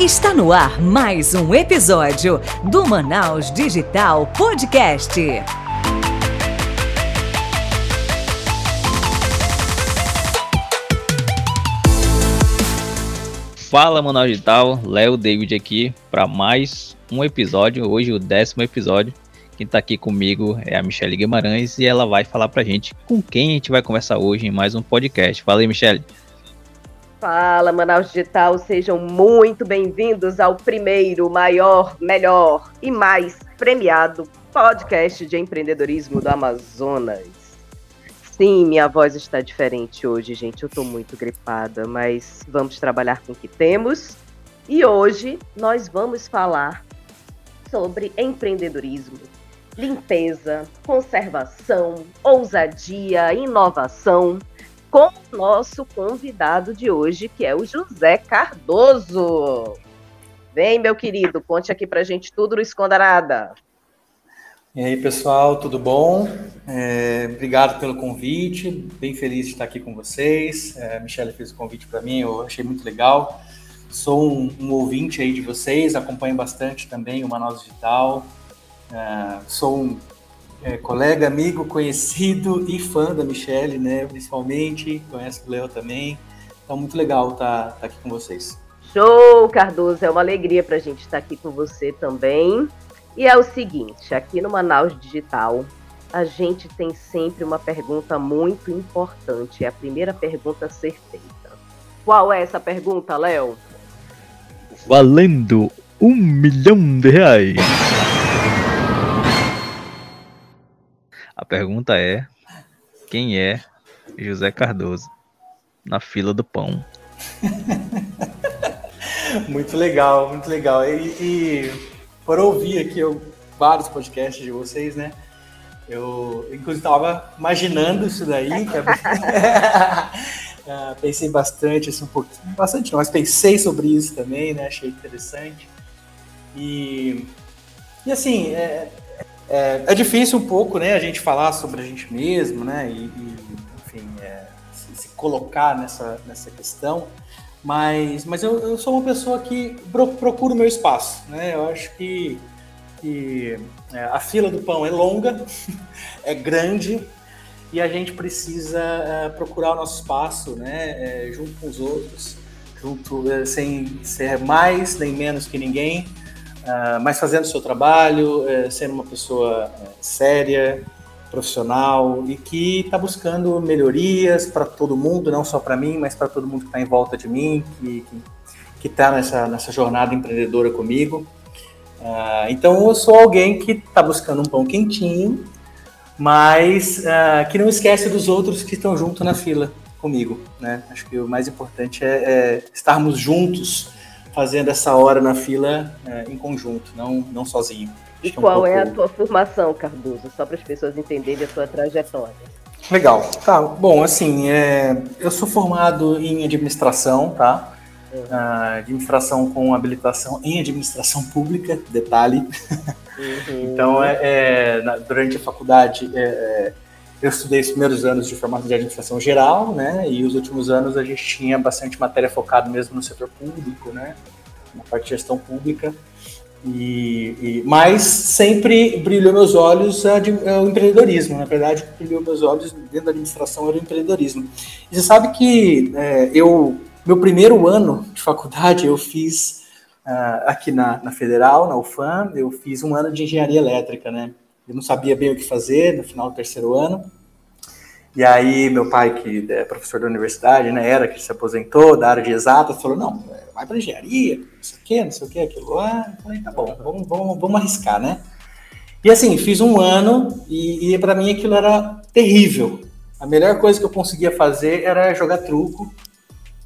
Está no ar mais um episódio do Manaus Digital Podcast. Fala Manaus Digital, Léo David aqui para mais um episódio, hoje o décimo episódio. Quem está aqui comigo é a Michelle Guimarães e ela vai falar pra gente com quem a gente vai conversar hoje em mais um podcast. Fala aí, Michelle. Fala, Manaus Digital, sejam muito bem-vindos ao primeiro, maior, melhor e mais premiado podcast de empreendedorismo do Amazonas. Sim, minha voz está diferente hoje, gente. Eu estou muito gripada, mas vamos trabalhar com o que temos. E hoje nós vamos falar sobre empreendedorismo, limpeza, conservação, ousadia, inovação com o nosso convidado de hoje, que é o José Cardoso. Vem, meu querido, conte aqui pra gente tudo, não esconda nada. E aí, pessoal, tudo bom? É, obrigado pelo convite, bem feliz de estar aqui com vocês. É, a Michelle fez o convite para mim, eu achei muito legal. Sou um, um, ouvinte aí de vocês, acompanho bastante também o Manaus Digital. É, sou um é, colega, amigo, conhecido e fã da Michelle, né? Principalmente, conhece o Léo também. Então, muito legal estar tá, tá aqui com vocês. Show, Cardoso! É uma alegria para a gente estar aqui com você também. E é o seguinte, aqui no Manaus Digital, a gente tem sempre uma pergunta muito importante. É a primeira pergunta a ser feita. Qual é essa pergunta, Léo? Valendo um milhão de reais. A pergunta é: quem é José Cardoso na fila do pão? muito legal, muito legal. E, e por ouvir aqui eu, vários podcasts de vocês, né? Eu, inclusive, estava imaginando isso daí. uh, pensei bastante, assim, um pouquinho, bastante não, mas pensei sobre isso também, né? Achei interessante. E, e assim, é, é, é, difícil um pouco, né, a gente falar sobre a gente mesmo, né, e, e enfim, é, se, se, colocar nessa, nessa questão, mas, mas eu, eu sou uma pessoa que procuro o meu espaço, né, eu acho que, que é, a fila do pão é longa, é grande, e a gente precisa é, procurar o nosso espaço, né, é, junto com os outros, junto, é, sem ser mais nem menos que ninguém, uh, mas fazendo o seu trabalho, uh, sendo uma pessoa uh, séria, profissional e que está buscando melhorias para todo mundo, não só para mim, mas para todo mundo que está em volta de mim, que está nessa, nessa jornada empreendedora comigo. Uh, então eu sou alguém que está buscando um pão quentinho, mas uh, que não esquece dos outros que estão junto na fila comigo. Né? Acho que o mais importante é, é estarmos juntos fazendo essa hora na fila é, em conjunto, não, não sozinho. E qual um pouco... é a tua formação, Cardoso? Só para as pessoas entenderem a tua trajetória. Legal. Tá, bom, assim, é, eu sou formado em administração, tá? Uhum. Uh, administração com habilitação em administração pública, detalhe. Uhum. então, é, é, durante a faculdade, é, é eu estudei os primeiros anos de formação de administração geral, né? E os últimos anos a gente tinha bastante matéria focada mesmo no setor público, né? Na parte de gestão pública. E, e, mas sempre brilhou meus olhos a, a, o empreendedorismo. Na verdade, brilhou meus olhos dentro da administração era o empreendedorismo. E você sabe que é, eu, meu primeiro ano de faculdade, eu fiz uh, aqui na, na Federal, na UFAM, eu fiz um ano de engenharia elétrica, né? Eu não sabia bem o que fazer no final do terceiro ano. E aí meu pai, que é professor da universidade, né, era que se aposentou da área de exatas, falou, não, vai para engenharia, não sei o quê, não sei o quê, aquilo lá. Eu falei, tá bom, vamos, vamos, vamos arriscar, né? E assim, fiz um ano e, e para mim aquilo era terrível. A melhor coisa que eu conseguia fazer era jogar truco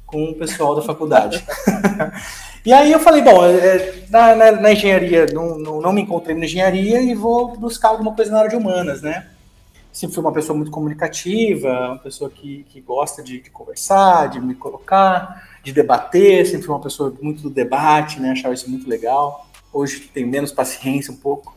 com o pessoal da faculdade. E aí eu falei, bom, é, na, na, na, engenharia, não, não, não, me encontrei na engenharia e vou buscar alguma coisa na área de humanas, né? Sempre fui uma pessoa muito comunicativa, uma pessoa que, que gosta de, de conversar, de me colocar, de debater, sempre fui uma pessoa muito do debate, né? Achava isso muito legal. Hoje tenho menos paciência um pouco.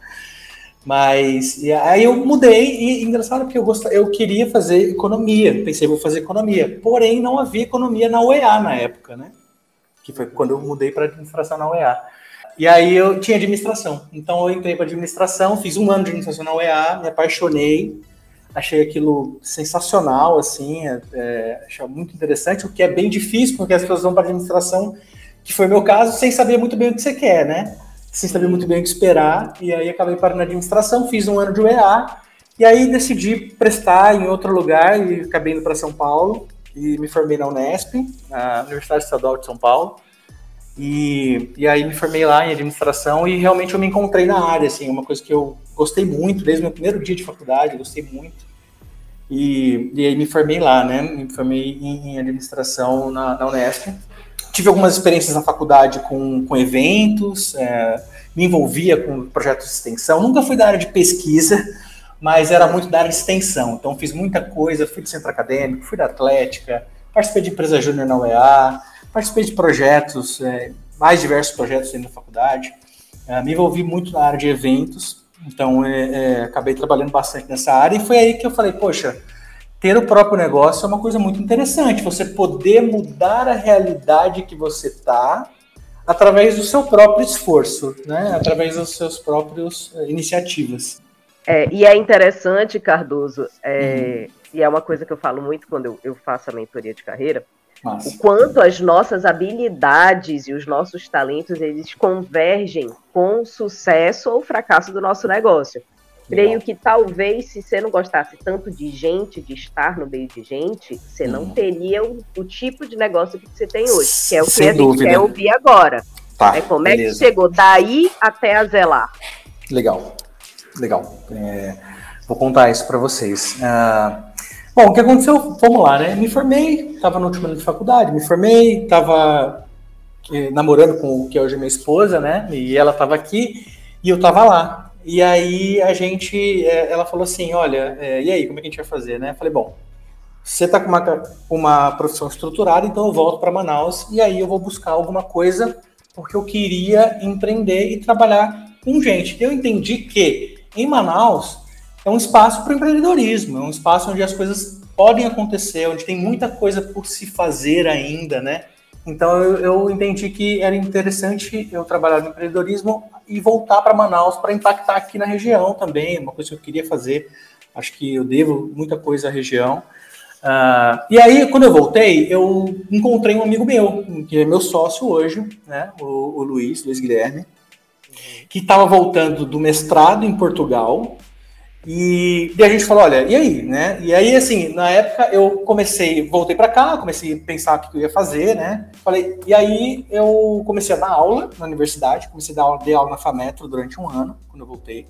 Mas aí eu mudei e engraçado porque eu gostava, eu queria fazer economia, pensei vou fazer economia, porém não havia economia na UEA na época, né? Que foi quando eu mudei para administração na UEA. E aí eu tinha administração. Então eu entrei para administração, fiz um ano de administração na UEA, me apaixonei, achei aquilo sensacional, assim, é, é, achei muito interessante, o que é bem difícil, porque as pessoas vão para administração, que foi meu caso, sem saber muito bem o que você quer, né? Sem saber muito bem o que esperar, e aí acabei parando na administração, fiz um ano de UEA, e aí decidi prestar em outro lugar, e acabei indo para São Paulo, e me formei na Unesp, na Universidade Estadual de São Paulo, e, e aí me formei lá em administração e realmente eu me encontrei na área, assim, uma coisa que eu gostei muito, desde o meu primeiro dia de faculdade, gostei muito. E, e aí me formei lá, né? Me formei em, em administração na, na, Unesp. Tive algumas experiências na faculdade com, com eventos, é, me envolvia com projetos de extensão. Nunca fui da área de pesquisa, mas era muito da área de extensão. Então fiz muita coisa, fui do centro acadêmico, fui da Atlética, participei de empresa júnior na UEA, participei de projetos, é, mais diversos projetos dentro da faculdade, é, me envolvi muito na área de eventos, então é, é, acabei trabalhando bastante nessa área, e foi aí que eu falei, poxa, ter o próprio negócio é uma coisa muito interessante, você poder mudar a realidade que você está através do seu próprio esforço, né? através das suas próprias é, iniciativas. É, e é interessante, Cardoso, é, uhum. e é uma coisa que eu falo muito quando eu, eu faço a mentoria de carreira, Massa. o quanto as nossas habilidades e os nossos talentos eles convergem com o sucesso ou fracasso do nosso negócio. Creio que talvez se você não gostasse tanto de gente, de estar no meio de gente, você não teria o, o, tipo de negócio que você tem hoje, que é o que Sem a gente dúvida. quer ouvir agora. Tá, é como beleza. é que chegou daí até a Zelar. Legal, legal. É, vou contar isso para vocês. Uh, Bom, o que aconteceu? Vamos lá, né? Me formei, estava no último ano de faculdade, me formei, estava eh, namorando com o que hoje é minha esposa, né? E ela estava aqui e eu estava lá. E aí a gente, eh, ela falou assim, olha, eh, e aí, como é que a gente vai fazer, né? Eu falei, bom, você está com uma, uma profissão estruturada, então eu volto para Manaus e aí eu vou buscar alguma coisa porque eu queria empreender e trabalhar com gente. Eu entendi que em Manaus é um espaço para o empreendedorismo, é um espaço onde as coisas podem acontecer, onde tem muita coisa por se fazer ainda, né? Então eu, eu entendi que era interessante eu trabalhar no empreendedorismo e voltar para Manaus para impactar aqui na região também, uma coisa que eu queria fazer. Acho que eu devo muita coisa à região. Uh, e aí, quando eu voltei, eu encontrei um amigo meu, que é meu sócio hoje, né? O, o Luiz, Luiz Guilherme, que estava voltando do mestrado em Portugal e, e, a gente falou, olha, e aí, né? E aí, assim, na época eu comecei, voltei para cá, comecei a pensar o que eu ia fazer, né? Falei, e aí eu comecei a dar aula na universidade, comecei a dar aula, dei aula na FAMetro durante um ano, quando eu voltei.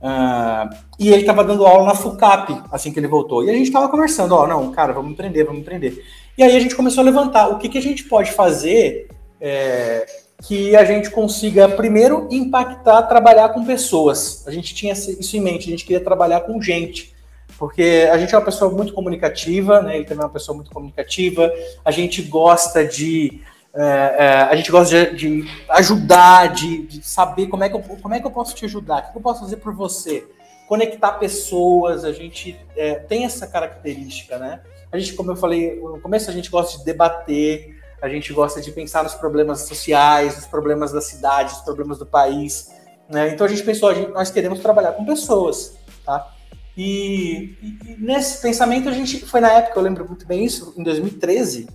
Uh, e ele estava dando aula na FUCAP, assim que ele voltou. E a gente estava conversando, ó, não, cara, vamos empreender, vamos empreender. E aí a gente começou a levantar o que, que a gente pode fazer é, que a gente consiga, primeiro, impactar, trabalhar com pessoas. A gente tinha isso em mente, a gente queria trabalhar com gente, porque a gente é uma pessoa muito comunicativa, né? Ele também é uma pessoa muito comunicativa, a gente gosta de. É, é, a gente gosta de, de ajudar, de, de, saber como é, que eu, como é que eu posso te ajudar, o que eu posso fazer por você. Conectar pessoas, a gente é, tem essa característica, né? A gente, como eu falei no começo, a gente gosta de debater, a gente gosta de pensar nos problemas sociais, nos problemas da cidade, nos problemas do país. Né? Então a gente pensou, a gente, nós queremos trabalhar com pessoas. Tá? E, e, nesse pensamento a gente foi na época, eu lembro muito bem isso, em 2013,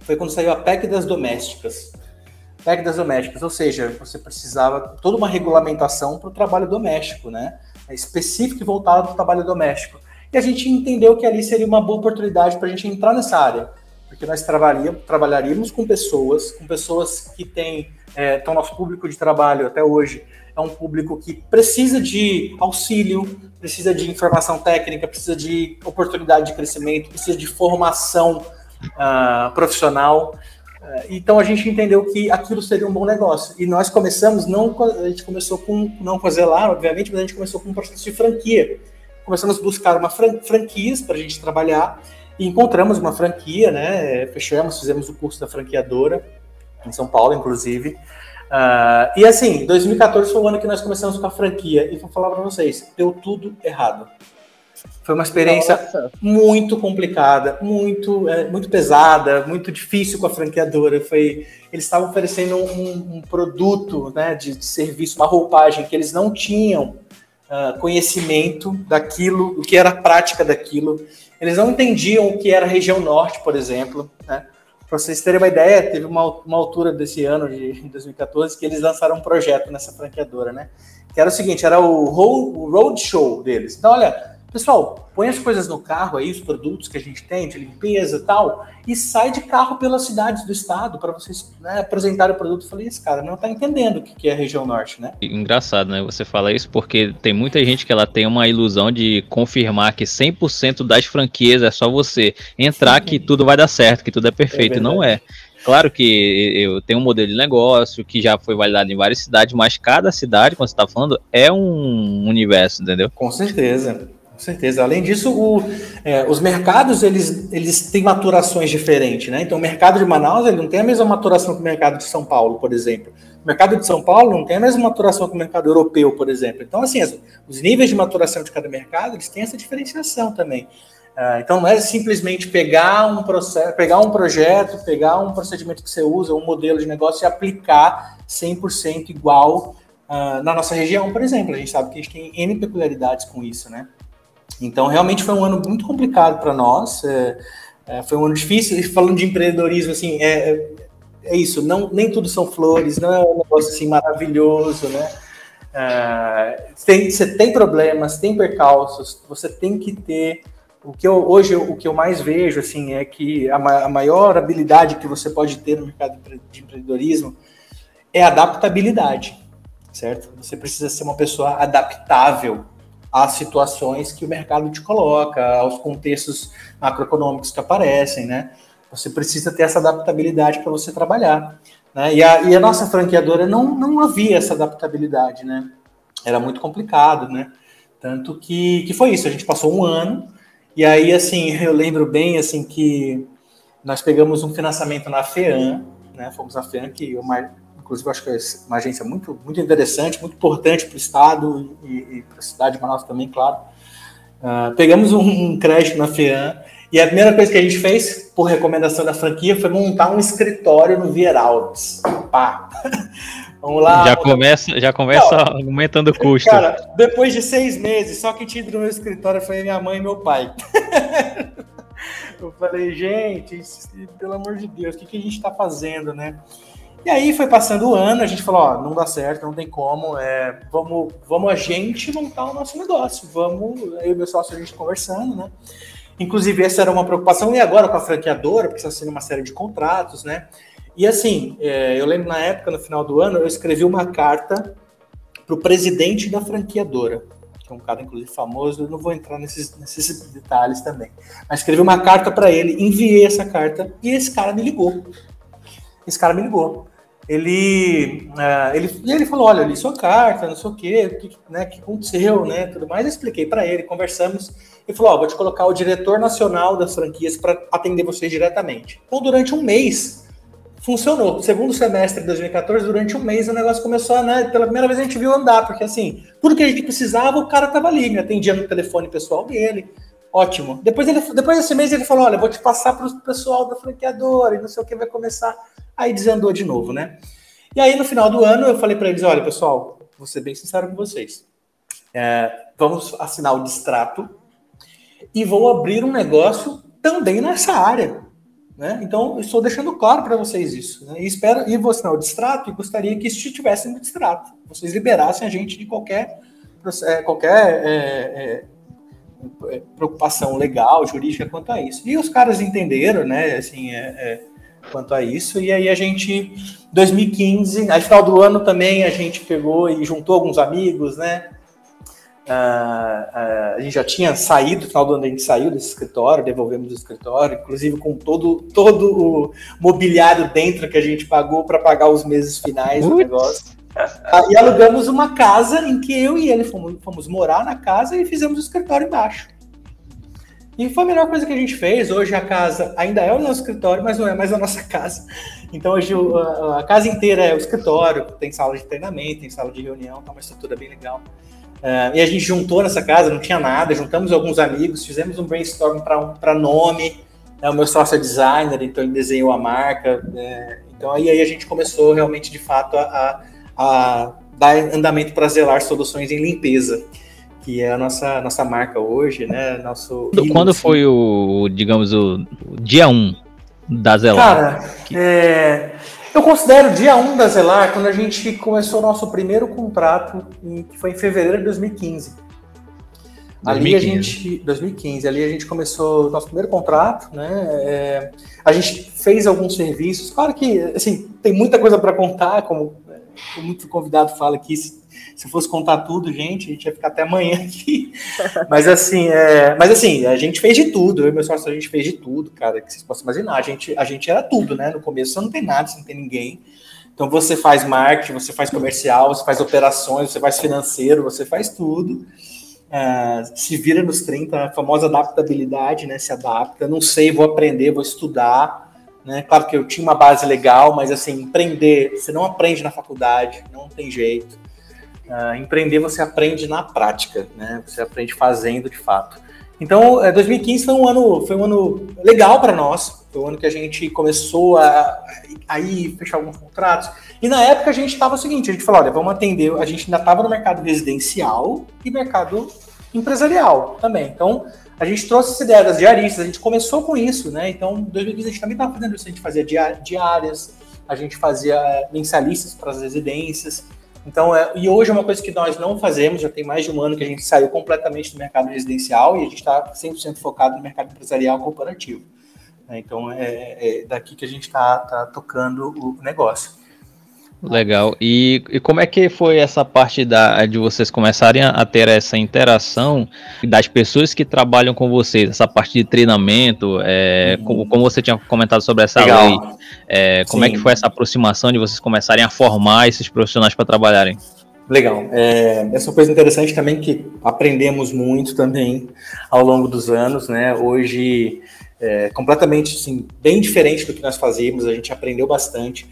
foi quando saiu a PEC das domésticas. PEC das domésticas, ou seja, você precisava toda uma regulamentação para o trabalho doméstico, né? É específico e voltado para o trabalho doméstico. E a gente entendeu que ali seria uma boa oportunidade para a gente entrar nessa área porque nós trabalharíamos, com pessoas, com pessoas que têm, é, então nosso público de trabalho até hoje é um público que precisa de auxílio, precisa de informação técnica, precisa de oportunidade de crescimento, precisa de formação uh, profissional. Uh, então a gente entendeu que aquilo seria um bom negócio. E nós começamos, não a gente começou com, não com a Zelar, obviamente, mas a gente começou com um processo de franquia. Começamos a buscar uma fran franquias para a gente trabalhar e encontramos uma franquia, né? Fechamos, fizemos o curso da franqueadora, em São Paulo, inclusive. Uh, e assim, 2014 foi o ano que nós começamos com a franquia. E vou falar para vocês, deu tudo errado. Foi uma experiência Nossa. muito complicada, muito, é, muito pesada, muito difícil com a franqueadora. Foi, eles estavam oferecendo um, um produto né, de, de, serviço, uma roupagem que eles não tinham uh, conhecimento daquilo, o que era a prática daquilo. Eles não entendiam o que era a região norte, por exemplo. Né? Para vocês terem uma ideia, teve uma, uma altura desse ano, de 2014, que eles lançaram um projeto nessa franqueadora, né? Que era o seguinte, era o, o road show deles. Então, olha, Pessoal, põe as coisas no carro aí, os produtos que a gente tem de limpeza e tal, e sai de carro pelas cidades do estado para vocês né, apresentarem o produto. Eu falei, esse cara não está entendendo o que é a região norte, né? Engraçado, né? Você fala isso porque tem muita gente que ela tem uma ilusão de confirmar que 100% das franquias é só você entrar que tudo vai dar certo, que tudo é perfeito. É não é. Claro que eu tenho um modelo de negócio que já foi validado em várias cidades, mas cada cidade, quando você está falando, é um universo, entendeu? Com certeza. Com certeza. Além disso, o, é, os mercados eles, eles têm maturações diferentes, né? Então, o mercado de Manaus ele não tem a mesma maturação que o mercado de São Paulo, por exemplo. O mercado de São Paulo não tem a mesma maturação que o mercado europeu, por exemplo. Então, assim, os níveis de maturação de cada mercado eles têm essa diferenciação também. Uh, então, não é simplesmente pegar um processo, pegar um projeto, pegar um procedimento que você usa, um modelo de negócio e aplicar 100% igual uh, na nossa região, por exemplo. A gente sabe que a gente tem N peculiaridades com isso, né? Então, realmente foi um ano muito complicado para nós. É, é, foi um ano difícil. E falando de empreendedorismo, assim, é, é, é isso. Não, nem tudo são flores. Não é um negócio assim maravilhoso, né? É, tem, você tem problemas, tem percalços. Você tem que ter o que eu, hoje o que eu mais vejo assim é que a, a maior habilidade que você pode ter no mercado de empreendedorismo é adaptabilidade, certo? Você precisa ser uma pessoa adaptável às situações que o mercado te coloca, aos contextos macroeconômicos que aparecem, né? Você precisa ter essa adaptabilidade para você trabalhar. Né? E, a, e a nossa franqueadora não, não havia essa adaptabilidade, né? Era muito complicado, né? Tanto que, que foi isso, a gente passou um ano, e aí, assim, eu lembro bem, assim, que nós pegamos um financiamento na FEAM, né? Fomos na FEAM, que o Mar inclusive acho que é uma agência muito, muito interessante, muito importante para o Estado e, e para a cidade de Manaus também, claro. Uh, pegamos um, um, crédito na FEAM e a primeira coisa que a gente fez, por recomendação da franquia, foi montar um escritório no Vieraldes. Pá! Vamos lá. Já começa, já começa Não, aumentando o custo. Cara, depois de seis meses, só que tinha no meu escritório foi minha mãe e meu pai. Eu falei, gente, pelo amor de Deus, o que, que a gente está fazendo, né? E aí foi passando o ano, a gente falou, ó, não dá certo, não tem como, é, vamos, vamos a gente montar o nosso negócio, vamos, eu e meu sócio a gente conversando, né? Inclusive, essa era uma preocupação, e agora com a franqueadora, porque está sendo uma série de contratos, né? E assim, é, eu lembro na época, no final do ano, eu escrevi uma carta para o presidente da franqueadora, que é um cara, inclusive, famoso, eu não vou entrar nesses, nesses detalhes também. Mas escrevi uma carta para ele, enviei essa carta, e esse cara me ligou. Esse cara me ligou ele, uh, ele, ele falou, olha, eu li sua carta, não sei o quê, o que, né, que aconteceu, né, tudo mais. Eu expliquei para ele, conversamos. Ele falou, ó, vou te colocar o diretor nacional das franquias para atender vocês diretamente. Então, durante um mês, funcionou. Segundo semestre de 2014, durante um mês, o negócio começou né, pela primeira vez a gente viu andar, porque assim, tudo que a gente precisava, o cara tava ali, me atendia no telefone pessoal dele, ótimo. Depois, ele, depois desse mês ele falou, olha, vou te passar para o pessoal da franqueadora e não sei o que vai começar Aí desandou de novo, né? E aí no final do ano eu falei para eles: olha, pessoal, vou ser bem sincero com vocês. É, vamos assinar o distrato e vou abrir um negócio também nessa área. Né? Então, estou deixando claro para vocês isso. Né? E espero e vou assinar o distrato e gostaria que isso estivesse no distrato. Vocês liberassem a gente de qualquer, é, qualquer é, é, preocupação legal, jurídica quanto a isso. E os caras entenderam, né? Assim, é, é quanto a isso. E aí a gente, 2015, no final do ano também, a gente pegou e juntou alguns amigos, né? Uh, uh, a gente já tinha saído, no final do ano a gente saiu desse escritório, devolvemos o escritório, inclusive com todo, todo o mobiliário dentro que a gente pagou para pagar os meses finais do negócio. Uh, e alugamos uma casa em que eu e ele fomos, fomos morar na casa e fizemos o escritório embaixo. E foi a melhor coisa que a gente fez. Hoje a casa ainda é o nosso escritório, mas não é mais a nossa casa. Então hoje a, a casa inteira é o escritório, tem sala de treinamento, tem sala de reunião, tá uma estrutura bem legal. Uh, e a gente juntou nessa casa, não tinha nada, juntamos alguns amigos, fizemos um brainstorm para nome. Né, o meu sócio é designer, então ele desenhou a marca. É, então aí, a gente começou realmente, de fato, a, a dar andamento para zelar soluções em limpeza, que é a nossa, nossa marca hoje, né? Nosso Quando foi o, digamos, o, o dia 1 um da Zelar? Cara, que... é, eu considero o dia 1 um da Zelar quando a gente começou o nosso primeiro contrato, em, que foi em fevereiro de 2015. 2015. Ali a gente, 2015, ali a gente começou o nosso primeiro contrato, né? É, a gente fez alguns serviços. Claro que, assim, tem muita coisa para contar, como muito convidado fala aqui. Se, se fosse contar tudo, gente, a gente ia ficar até amanhã aqui. mas assim, é, mas assim, a gente fez de tudo. Eu e meu sócio, a gente fez de tudo, cara, que vocês possam imaginar. A gente, a gente era tudo, né? No começo você não tem nada, você não tem ninguém. Então você faz marketing, você faz comercial, você faz operações, você faz financeiro, você faz tudo. Uh, se vira nos 30, a famosa adaptabilidade, né? Se adapta, não sei, vou aprender, vou estudar. Né? Claro que eu tinha uma base legal, mas assim, empreender, você não aprende na faculdade, não tem jeito. Uh, empreender você aprende na prática, né? Você aprende fazendo de fato. Então, 2015 é, foi um ano, foi um ano legal para nós. Foi um ano que a gente começou a, a ir fechar alguns contratos. E na época a gente estava o seguinte: a gente falou, olha, vamos atender. A gente ainda estava no mercado residencial e mercado empresarial também. Então, a gente trouxe essa ideia das diaristas, a gente começou com isso, né? Então, em 2015 a gente também estava fazendo isso, a gente fazia diárias, a gente fazia eh, mensalistas para as residências. Então, é, e hoje é uma coisa que nós não fazemos, já tem mais de um ano que a gente saiu completamente do mercado residencial e a gente está 100% focado no mercado empresarial corporativo. Né? Então, é, é, daqui que a gente está tá tocando o negócio. Legal. E, e, como é que foi essa parte da, de vocês começarem a ter essa interação das pessoas que trabalham com vocês, essa parte de treinamento, é, uhum. como, como, você tinha comentado sobre essa Legal. lei, é, como Sim. é que foi essa aproximação de vocês começarem a formar esses profissionais para trabalharem? Legal. É, essa é uma coisa interessante também que aprendemos muito também ao longo dos anos, né? Hoje é completamente assim, bem diferente do que nós fazíamos, a gente aprendeu bastante.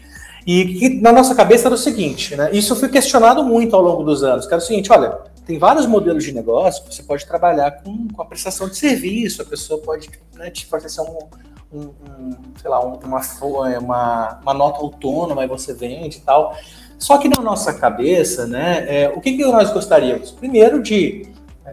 E na nossa cabeça era o seguinte, né? Isso foi questionado muito ao longo dos anos, que era o seguinte, olha, tem vários modelos de negócio você pode trabalhar com, com a prestação de serviço, a pessoa pode, né, te fornecer um, um, um, sei lá, uma, uma, uma nota autônoma e você vende e tal. Só que na nossa cabeça, né, é, o que, que nós gostaríamos? Primeiro de,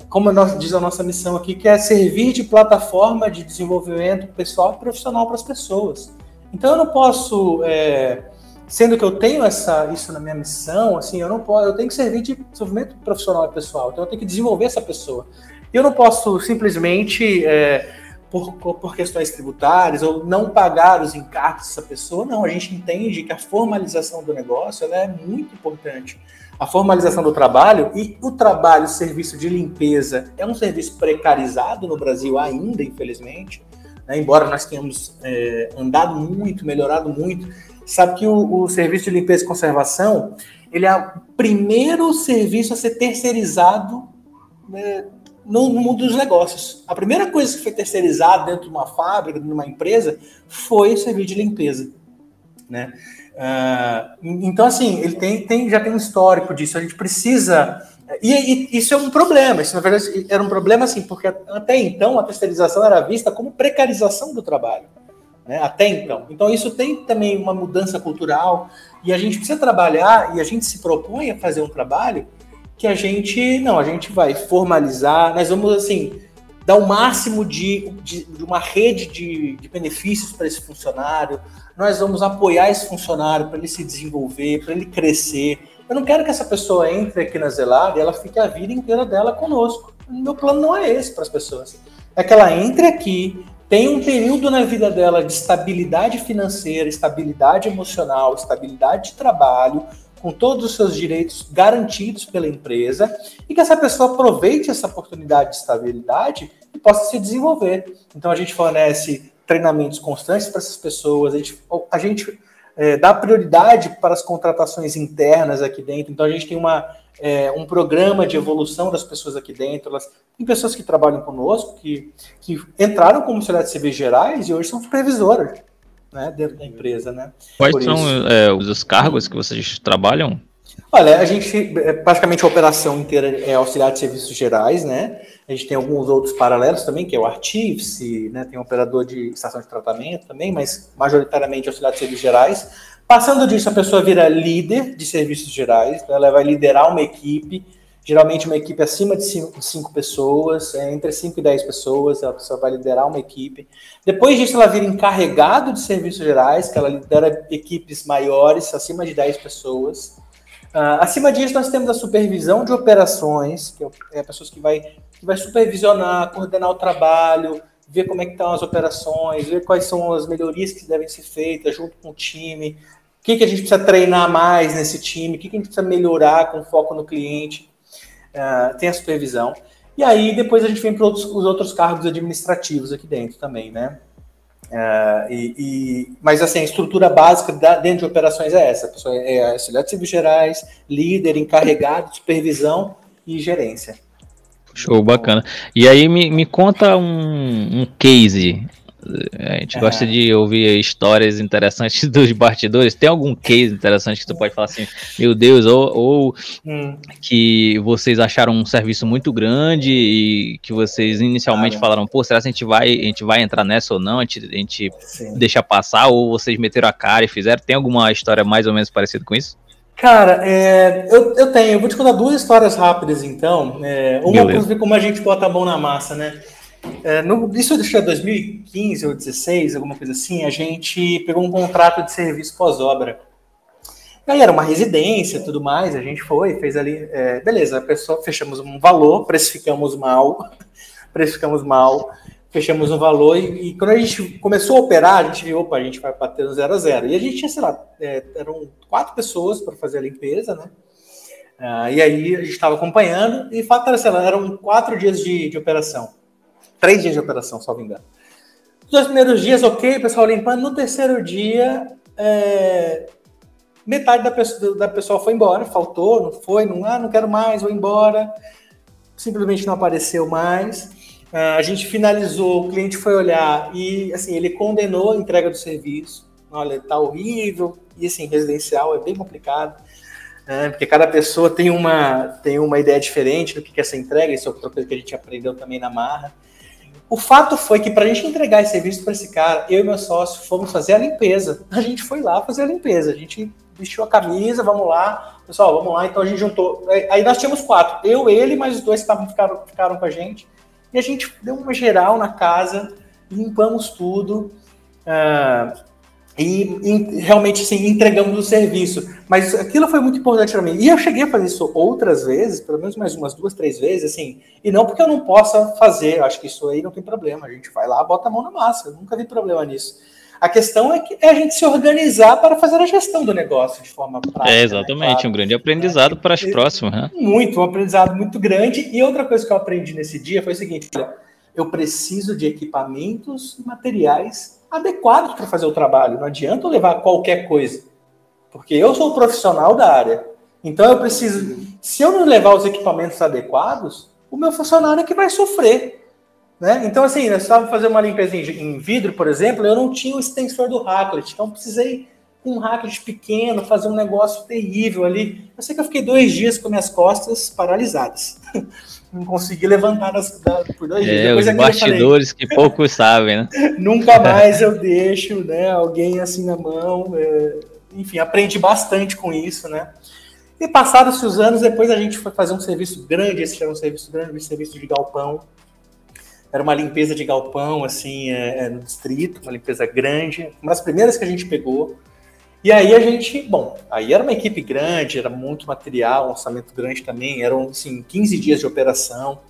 como nós, diz a nossa missão aqui, que é servir de plataforma de desenvolvimento pessoal e profissional para as pessoas. Então eu não posso é, sendo que eu tenho essa isso na minha missão, assim, eu não posso, eu tenho que servir de desenvolvimento profissional e pessoal, então eu tenho que desenvolver essa pessoa. Eu não posso simplesmente é, por, por questões tributárias ou não pagar os encargos dessa pessoa, não. A gente entende que a formalização do negócio é muito importante. A formalização do trabalho e o trabalho, serviço de limpeza, é um serviço precarizado no Brasil ainda, infelizmente. Né? Embora nós tenhamos é, andado muito, melhorado muito, sabe que o, o, serviço de limpeza e conservação ele é o primeiro serviço a ser terceirizado né, no, mundo dos negócios. A primeira coisa que foi terceirizada dentro de uma fábrica, de uma empresa, foi o serviço de limpeza. Né? Uh, então, assim, ele tem, tem, já tem um histórico disso. A gente precisa. E, e, isso é um problema. Isso, na verdade, era um problema, assim, porque até então a terceirização era vista como precarização do trabalho né, até então. Então, isso tem também uma mudança cultural e a gente precisa trabalhar e a gente se propõe a fazer um trabalho que a gente, não, a gente vai formalizar, nós vamos, assim, dar o máximo de, de, de uma rede de, de benefícios para esse funcionário, nós vamos apoiar esse funcionário para ele se desenvolver, para ele crescer. Eu não quero que essa pessoa entre aqui na Zelada e ela fique a vida inteira dela conosco. Meu plano não é esse para as pessoas. É que ela entre aqui, tem um período na vida dela de estabilidade financeira, estabilidade emocional, estabilidade de trabalho, com todos os seus direitos garantidos pela empresa, e que essa pessoa aproveite essa oportunidade de estabilidade e possa se desenvolver. Então a gente fornece treinamentos constantes para essas pessoas, a gente, a gente é, dá prioridade para as contratações internas aqui dentro, então a gente tem uma é, um programa de evolução das pessoas aqui dentro. Elas, tem pessoas que trabalham conosco, que, que entraram como sociedade de serviços gerais e hoje são supervisoras né, dentro da empresa. Né? Quais Por são é, os cargos que vocês trabalham? Olha, a gente, é, praticamente a operação inteira é auxiliar de serviços gerais, né? A gente tem alguns outros paralelos também, que é o Artífice, né? Tem operador de estação de tratamento também, mas majoritariamente auxiliar de serviços gerais. Passando disso, a pessoa vira líder de serviços gerais, então ela vai liderar uma equipe, geralmente uma equipe acima de cinco, cinco pessoas, é, entre 5 e 10 pessoas, a pessoa vai liderar uma equipe. Depois disso, ela vira encarregado de serviços gerais, que ela lidera equipes maiores, acima de 10 pessoas. Uh, acima disso, nós temos a supervisão de operações, que é, é pessoas que vai, que vai supervisionar, coordenar o trabalho, ver como é que estão as operações, ver quais são as melhorias que devem ser feitas junto com o time, o que, que a gente precisa treinar mais nesse time, o que, que a gente precisa melhorar com foco no cliente. Uh, tem a supervisão. E aí, depois a gente vem para os outros cargos administrativos aqui dentro também, né? Uh, e, e, mas assim, a estrutura básica da, dentro de operações é essa: pessoa é auxiliar de serviços gerais, líder, encarregado, supervisão e gerência. Show, bacana. E aí me, me conta um, um case a gente é. gosta de ouvir histórias interessantes dos bastidores. Tem algum case interessante que tu pode falar assim, meu Deus, ou, ou hum. que vocês acharam um serviço muito grande e que vocês inicialmente ah, falaram, pô, será que a gente vai, a gente vai entrar nessa ou não? A gente, a gente deixa passar, ou vocês meteram a cara e fizeram? Tem alguma história mais ou menos parecida com isso? Cara, é, eu, eu tenho. Eu vou te contar duas histórias rápidas, então. É, uma para ver como a gente bota a mão na massa, né? É, no, isso é 2015 ou 2016, alguma coisa assim, a gente pegou um contrato de serviço pós-obra. Aí era uma residência tudo mais, a gente foi, fez ali, é, beleza, a pessoa, fechamos um valor, precificamos mal, precificamos mal, fechamos um valor e, e, quando a gente começou a operar, a gente viu, opa, a gente vai bater no zero a zero. E a gente tinha, sei lá, é, eram quatro pessoas para fazer a limpeza, né? Ah, e aí a gente estava acompanhando, e fato era, sei lá, eram quatro dias de, de operação. Três dias de operação, só engano. Nos dois primeiros dias, ok, pessoal limpando. No terceiro dia, é, metade da pessoa, da pessoa foi embora, faltou, não foi, não, ah, não quero mais, vou embora. Simplesmente não apareceu mais. Uh, a gente finalizou, o cliente foi olhar e, assim, ele condenou a entrega do serviço. Olha, tá horrível. E, assim, residencial é bem complicado. Uh, porque cada pessoa tem uma, tem uma ideia diferente do que é essa entrega. Isso é outra coisa que a gente aprendeu também na Marra. O fato foi que para a gente entregar esse serviço para esse cara, eu e meu sócio fomos fazer a limpeza. A gente foi lá fazer a limpeza. A gente vestiu a camisa, vamos lá. Pessoal, vamos lá. Então a gente juntou. Aí nós tínhamos quatro. Eu, ele, mais os dois que ficaram, ficaram com a gente. E a gente deu uma geral na casa, limpamos tudo. Uh, e, e, realmente sim, entregamos o serviço. Mas aquilo foi muito importante para mim. E eu cheguei a fazer isso outras vezes, pelo menos mais umas duas, três vezes, assim, e não porque eu não possa fazer, eu acho que isso aí não tem problema. A gente vai lá, bota a mão na massa, eu nunca vi problema nisso. A questão é, que, é a gente se organizar para fazer a gestão do negócio de forma prática. É, né? exatamente, né? claro. um grande aprendizado para as próximas. Né? Muito, um aprendizado muito grande. E outra coisa que eu aprendi nesse dia foi o seguinte: eu preciso de equipamentos e materiais adequados para fazer o trabalho. Não adianta eu levar qualquer coisa, porque eu sou profissional da área. Então eu preciso, se eu não levar os equipamentos adequados, o meu funcionário é que vai sofrer. Né? Então, assim, nós estávamos fazendo uma limpeza em vidro, por exemplo, eu não tinha o extensor do Hacklet, então precisei com um Hacklet pequeno fazer um negócio terrível ali. Eu sei que eu fiquei dois dias com minhas costas paralisadas. não consegui levantar das, da, por dois é, dias. Depois os bastidores falei, que poucos sabem, né? Nunca mais eu deixo né, alguém assim na mão. É, enfim, aprendi bastante com isso, né? E passados os anos, depois a gente foi fazer um serviço grande, esse era um serviço grande, um serviço de galpão. Era uma limpeza de galpão, assim, é, é, no distrito, uma limpeza grande, uma das primeiras que a gente pegou. E aí a gente, bom, aí era uma equipe grande, era muito material, orçamento grande também, eram assim, 15 dias de operação.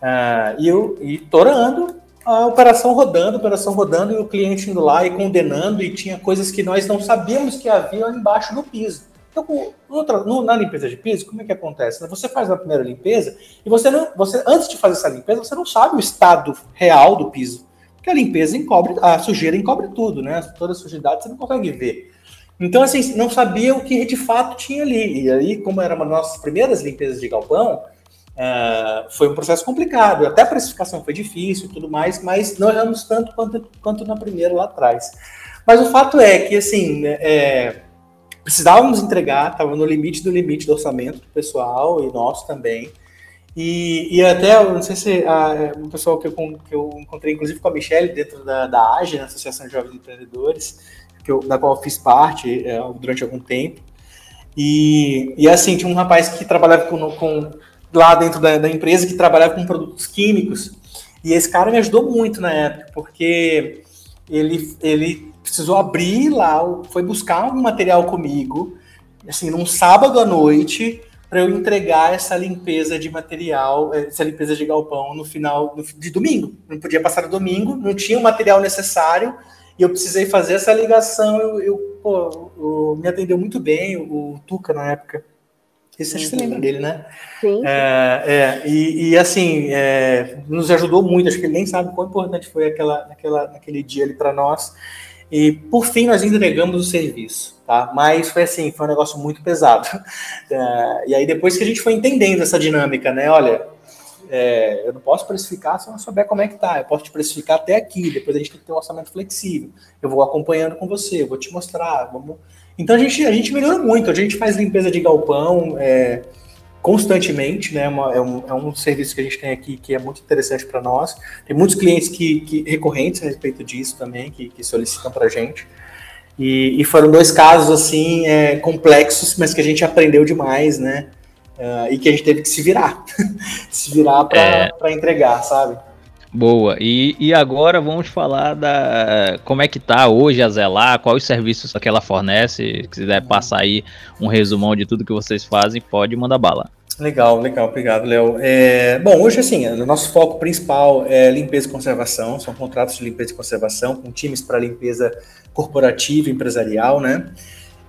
Uh, e eu e torando, a operação rodando, a operação rodando, e o cliente indo lá e condenando, e tinha coisas que nós não sabíamos que havia embaixo do piso. Então, na limpeza de piso, como é que acontece? Você faz a primeira limpeza e você não, você antes de fazer essa limpeza, você não sabe o estado real do piso, porque a limpeza encobre, a sujeira encobre tudo, né? Toda a sujidade você não consegue ver. Então, assim, não sabia o que de fato tinha ali. E aí, como era uma das nossas primeiras limpezas de galpão, uh, foi um processo complicado. Até a precificação foi difícil e tudo mais, mas não erramos tanto quanto, quanto na primeira lá atrás. Mas o fato é que, assim, é, precisávamos entregar, estava no limite do limite do orçamento do pessoal e nosso também. E, e até, não sei se a, o pessoal que eu, que eu encontrei, inclusive com a Michelle, dentro da, da AGE, Associação de Jovens Empreendedores, que eu, da qual eu fiz parte é, durante algum tempo. E, e assim, tinha um rapaz que trabalhava com, com lá dentro da, da, empresa, que trabalhava com produtos químicos. E esse cara me ajudou muito na época, porque ele, ele precisou abrir lá, foi buscar um material comigo, assim, num sábado à noite, para eu entregar essa limpeza de material, essa limpeza de galpão no final de domingo. Não podia passar o domingo, não tinha o material necessário, e eu precisei fazer essa ligação. Eu, eu pô, eu, me atendeu muito bem, o, o Tuca na época. Esse uhum. você lembra dele, né? Sim. É, é e, e, assim, é, nos ajudou muito. Acho que ele nem sabe quão importante foi aquela, naquela, naquele dia ali para nós. E por fim nós entregamos o serviço, tá? Mas foi assim, foi um negócio muito pesado. É, e aí depois que a gente foi entendendo essa dinâmica, né? Olha, é, eu não posso precificar se eu não souber como é que tá. Eu posso te precificar até aqui, depois a gente tem que ter um orçamento flexível. Eu vou acompanhando com você, vou te mostrar. Vamos... Então a gente, a gente melhorou muito. A gente faz limpeza de galpão é, constantemente, né? Uma, é, um, é um serviço que a gente tem aqui que é muito interessante para nós. Tem muitos clientes que, que recorrentes a respeito disso também, que, que solicitam para a gente. E, e, foram dois casos assim é, complexos, mas que a gente aprendeu demais, né? Uh, e que a gente teve que se virar, se virar para é... entregar, sabe? Boa. E, e agora vamos falar da como é que tá hoje a Zelar, quais os serviços que ela fornece. Se quiser passar aí um resumão de tudo que vocês fazem, pode mandar bala. Legal, legal, obrigado, Léo. É, bom, hoje assim, o nosso foco principal é limpeza e conservação, são contratos de limpeza e conservação com times para limpeza corporativa, empresarial, né?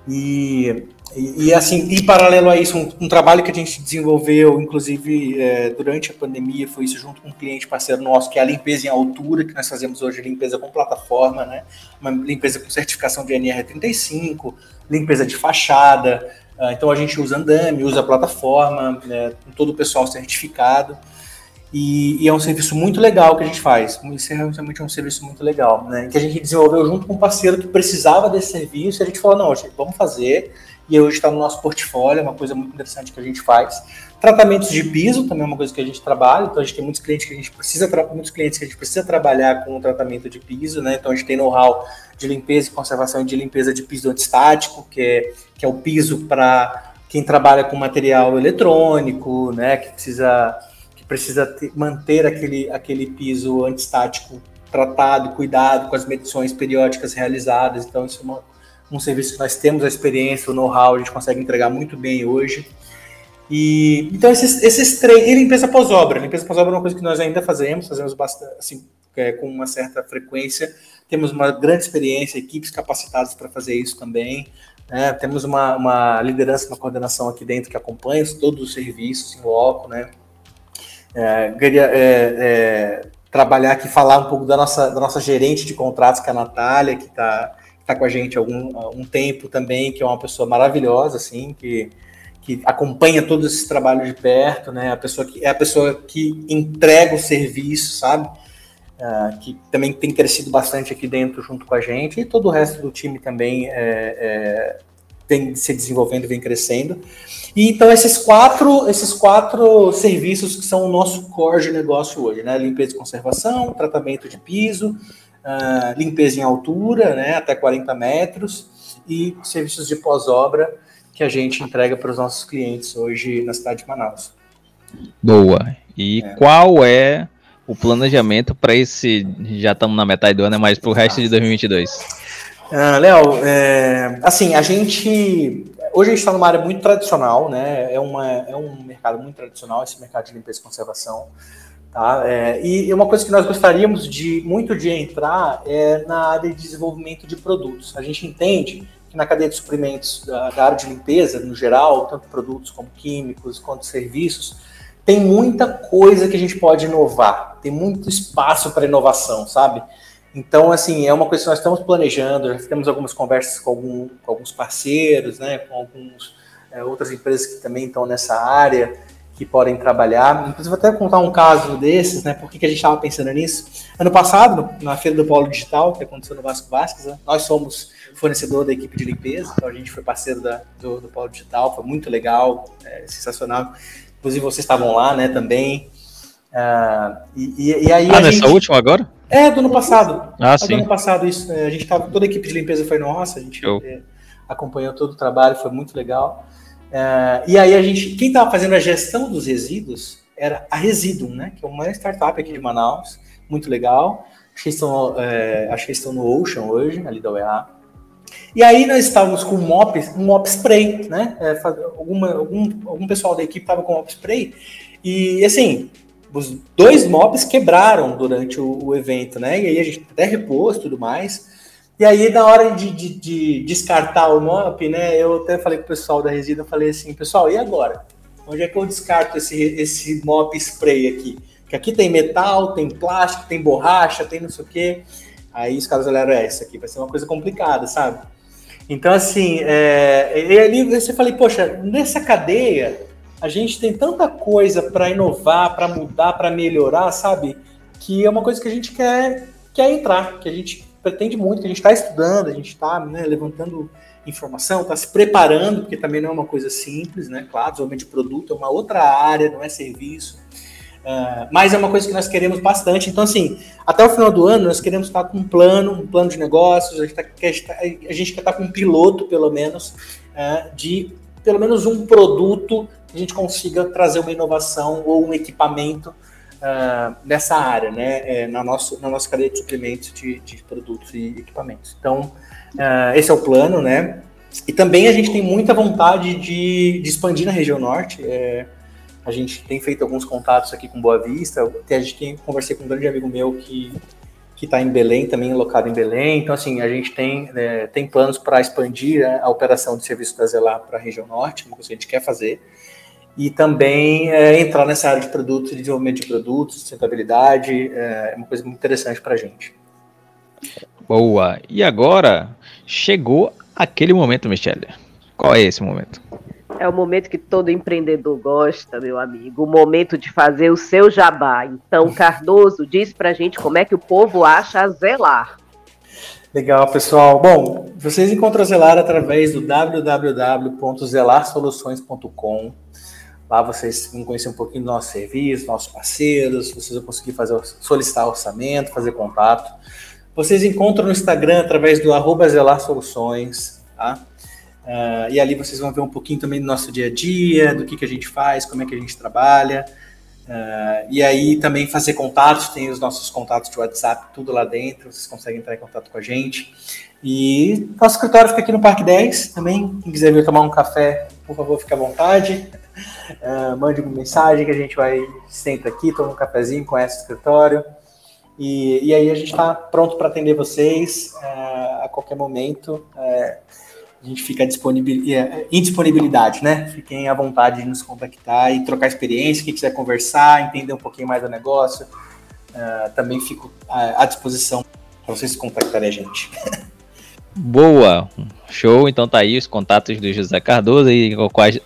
E e, e, assim, em paralelo a isso, um, um, trabalho que a gente desenvolveu, inclusive é, durante a pandemia, foi isso junto com um cliente parceiro nosso, que é a limpeza em altura, que nós fazemos hoje limpeza com plataforma, né? Uma limpeza com certificação de NR35, limpeza de fachada. Uh, então a gente usa andame, usa plataforma, né, todo o pessoal certificado. E, e, é um serviço muito legal que a gente faz. Isso é realmente um serviço muito legal, né? Que a gente desenvolveu junto com um parceiro que precisava desse serviço. E a gente falou: não, gente, vamos fazer e hoje está no nosso portfólio, é uma coisa muito interessante que a gente faz. Tratamentos de piso também é uma coisa que a gente trabalha, então a gente tem muitos clientes que a gente precisa muitos clientes que a gente precisa trabalhar com o tratamento de piso, né? Então a gente tem know-how de limpeza e conservação de limpeza de piso antistático, que é, que é o piso para quem trabalha com material eletrônico, né? Que precisa precisa ter, manter aquele, aquele piso antistático tratado, cuidado com as medições periódicas realizadas. Então isso é uma um serviço que nós temos a experiência, o know-how, a gente consegue entregar muito bem hoje. E então esses, esses três, e limpeza pós-obra, limpeza pós-obra é uma coisa que nós ainda fazemos, fazemos bastante, assim, é, com uma certa frequência. Temos uma grande experiência, equipes capacitadas para fazer isso também. Né? Temos uma, uma, liderança, uma coordenação aqui dentro que acompanha todos os serviços em loco, né? É, queria é, é, trabalhar aqui, falar um pouco da nossa, da nossa gerente de contratos, que é a Natália, que está está com a gente há algum um tempo também, que é uma pessoa maravilhosa, assim, que, que acompanha todo esse trabalho de perto, né? A pessoa que é a pessoa que entrega o serviço, sabe? Uh, que também tem crescido bastante aqui dentro junto com a gente, e todo o resto do time também é, é, vem se desenvolvendo, vem crescendo. E então esses quatro, esses quatro serviços que são o nosso core de negócio hoje, né? Limpeza e conservação, tratamento de piso, uh, limpeza em altura, né, até 40 metros, e serviços de pós-obra que a gente entrega para os nossos clientes hoje na cidade de Manaus. Boa. E é. qual é o planejamento para esse. Já estamos na metade do ano, mas para o resto de 2022? Ah, Léo, é, assim, a gente. Hoje a gente está numa área muito tradicional, né? É, uma, é um mercado muito tradicional, esse mercado de limpeza e conservação. Tá? É, e uma coisa que nós gostaríamos de muito de entrar é na área de desenvolvimento de produtos. A gente entende que na cadeia de suprimentos da, da área de limpeza, no geral, tanto produtos como químicos, quanto serviços, tem muita coisa que a gente pode inovar, tem muito espaço para inovação, sabe? Então, assim, é uma coisa que nós estamos planejando, já temos algumas conversas com, algum, com alguns parceiros, né, com algumas é, outras empresas que também estão nessa área, que podem trabalhar. Inclusive, vou até contar um caso desses, né? Por que, que a gente estava pensando nisso? Ano passado, na Feira do Polo Digital, que aconteceu no Vasco Vasques, né? nós somos fornecedor da equipe de limpeza, então a gente foi parceiro da, do, do Polo Digital, foi muito legal, é, sensacional. Inclusive, vocês estavam lá, né, também. Uh, e, e, aí ah, nessa gente... última agora? É, do ano passado. Ah, é sim. Do ano passado, isso. É, a gente tava, toda a equipe de limpeza foi nossa, a gente é, acompanhou todo o trabalho, foi muito legal. Uh, e aí a gente, quem estava fazendo a gestão dos resíduos era a Residuum, né? Que é uma startup aqui de Manaus, muito legal. Acho que estão, é, acho que estão no Ocean hoje, ali da UEA. E aí nós estávamos com um mop, um mop spray, né? É, alguma, algum, algum pessoal da equipe estava com mop spray. E assim, os dois mops quebraram durante o, o, evento, né? E aí a gente até repôs tudo mais. E aí, na hora de, de, de, descartar o mop, né? Eu até falei com o pessoal da resina, falei assim, pessoal, e agora? Onde é que eu descarto esse, esse mop spray aqui? Que aqui tem metal, tem plástico, tem borracha, tem não sei o quê. Aí os caras olharam, é, isso aqui vai ser uma coisa complicada, sabe? Então, assim, é, e ali você falei, poxa, nessa cadeia a gente tem tanta coisa para inovar, para mudar, para melhorar, sabe? Que é uma coisa que a gente quer, quer entrar, que a gente pretende muito, que a gente está estudando, a gente está né, levantando informação, está se preparando, porque também não é uma coisa simples, né? Claro, desenvolvimento de produto é uma outra área, não é serviço. Uh, mas é uma coisa que nós queremos bastante. Então, assim, até o final do ano, nós queremos estar com um plano, um plano de negócios, a gente, tá, quer, a gente quer estar com um piloto, pelo menos, uh, de pelo menos um produto a gente consiga trazer uma inovação ou um equipamento uh, nessa área, né, é, na, nosso, na nossa cadeia de suprimentos de, de produtos e equipamentos. Então, uh, esse é o plano, né? E também a gente tem muita vontade de, de expandir na região norte. É, a gente tem feito alguns contatos aqui com Boa Vista. A gente conversei com um grande amigo meu que que está em Belém, também locado em Belém. Então, assim, a gente tem, é, tem planos para expandir né, a operação de serviço da Zelar para a região norte, uma coisa que a gente quer fazer e também é, entrar nessa área de produtos, de desenvolvimento de produtos, sustentabilidade, é, é uma coisa muito interessante para a gente. Boa. E agora chegou aquele momento, Michele. Qual é esse momento? É o momento que todo empreendedor gosta, meu amigo. O momento de fazer o seu jabá. Então, Cardoso, diz pra gente como é que o povo acha a Zelar. Legal, pessoal. Bom, vocês encontram a Zelar através do www.zelarsoluções.com. Lá vocês vão conhecer um pouquinho do nosso serviço, nossos parceiros, vocês vão conseguir fazer, solicitar orçamento, fazer contato. Vocês encontram no Instagram através do arroba Zelar Soluções, tá? Uh, e ali vocês vão ver um pouquinho também do nosso dia a dia, do que, que a gente faz, como é que a gente trabalha. Uh, e aí também fazer contatos, tem os nossos contatos de WhatsApp, tudo lá dentro, vocês conseguem entrar em contato com a gente. E nosso escritório fica aqui no Parque 10 também. Quem quiser vir tomar um café, por favor, fique à vontade. Uh, mande uma mensagem que a gente vai, senta aqui, toma um cafezinho, conhece o escritório. E, e aí a gente está pronto para atender vocês uh, a qualquer momento. Uh, a gente fica disponibil, em disponibilidade, né? Fiquem à vontade de nos contactar e trocar experiência. Quem quiser conversar, entender um pouquinho mais do negócio, também fico à disposição para vocês contactarem a gente. Boa, show. Então tá aí os contatos do José Cardoso e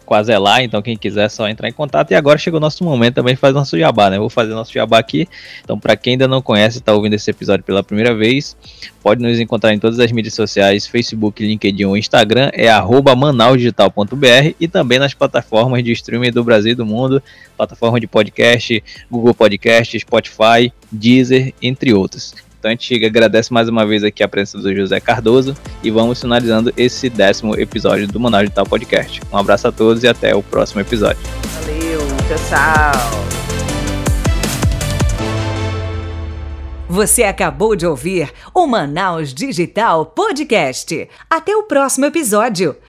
com a Zelar. Então quem quiser é só entrar em contato. E agora chegou o nosso momento também de fazer nosso jabá, né? vou fazer nosso jabá aqui. Então para quem ainda não conhece, está ouvindo esse episódio pela primeira vez, pode nos encontrar em todas as mídias sociais, Facebook, LinkedIn ou Instagram, é manausdigital.br e também nas plataformas de streaming do Brasil e do mundo, plataforma de podcast, Google Podcast, Spotify, Deezer, entre outros. Então a gente agradece mais uma vez aqui a presença do José Cardoso e vamos finalizando esse décimo episódio do Manaus Digital Podcast. Um abraço a todos e até o próximo episódio. Valeu, tchau, tchau. Você acabou de ouvir o Manaus Digital Podcast. Até o próximo episódio.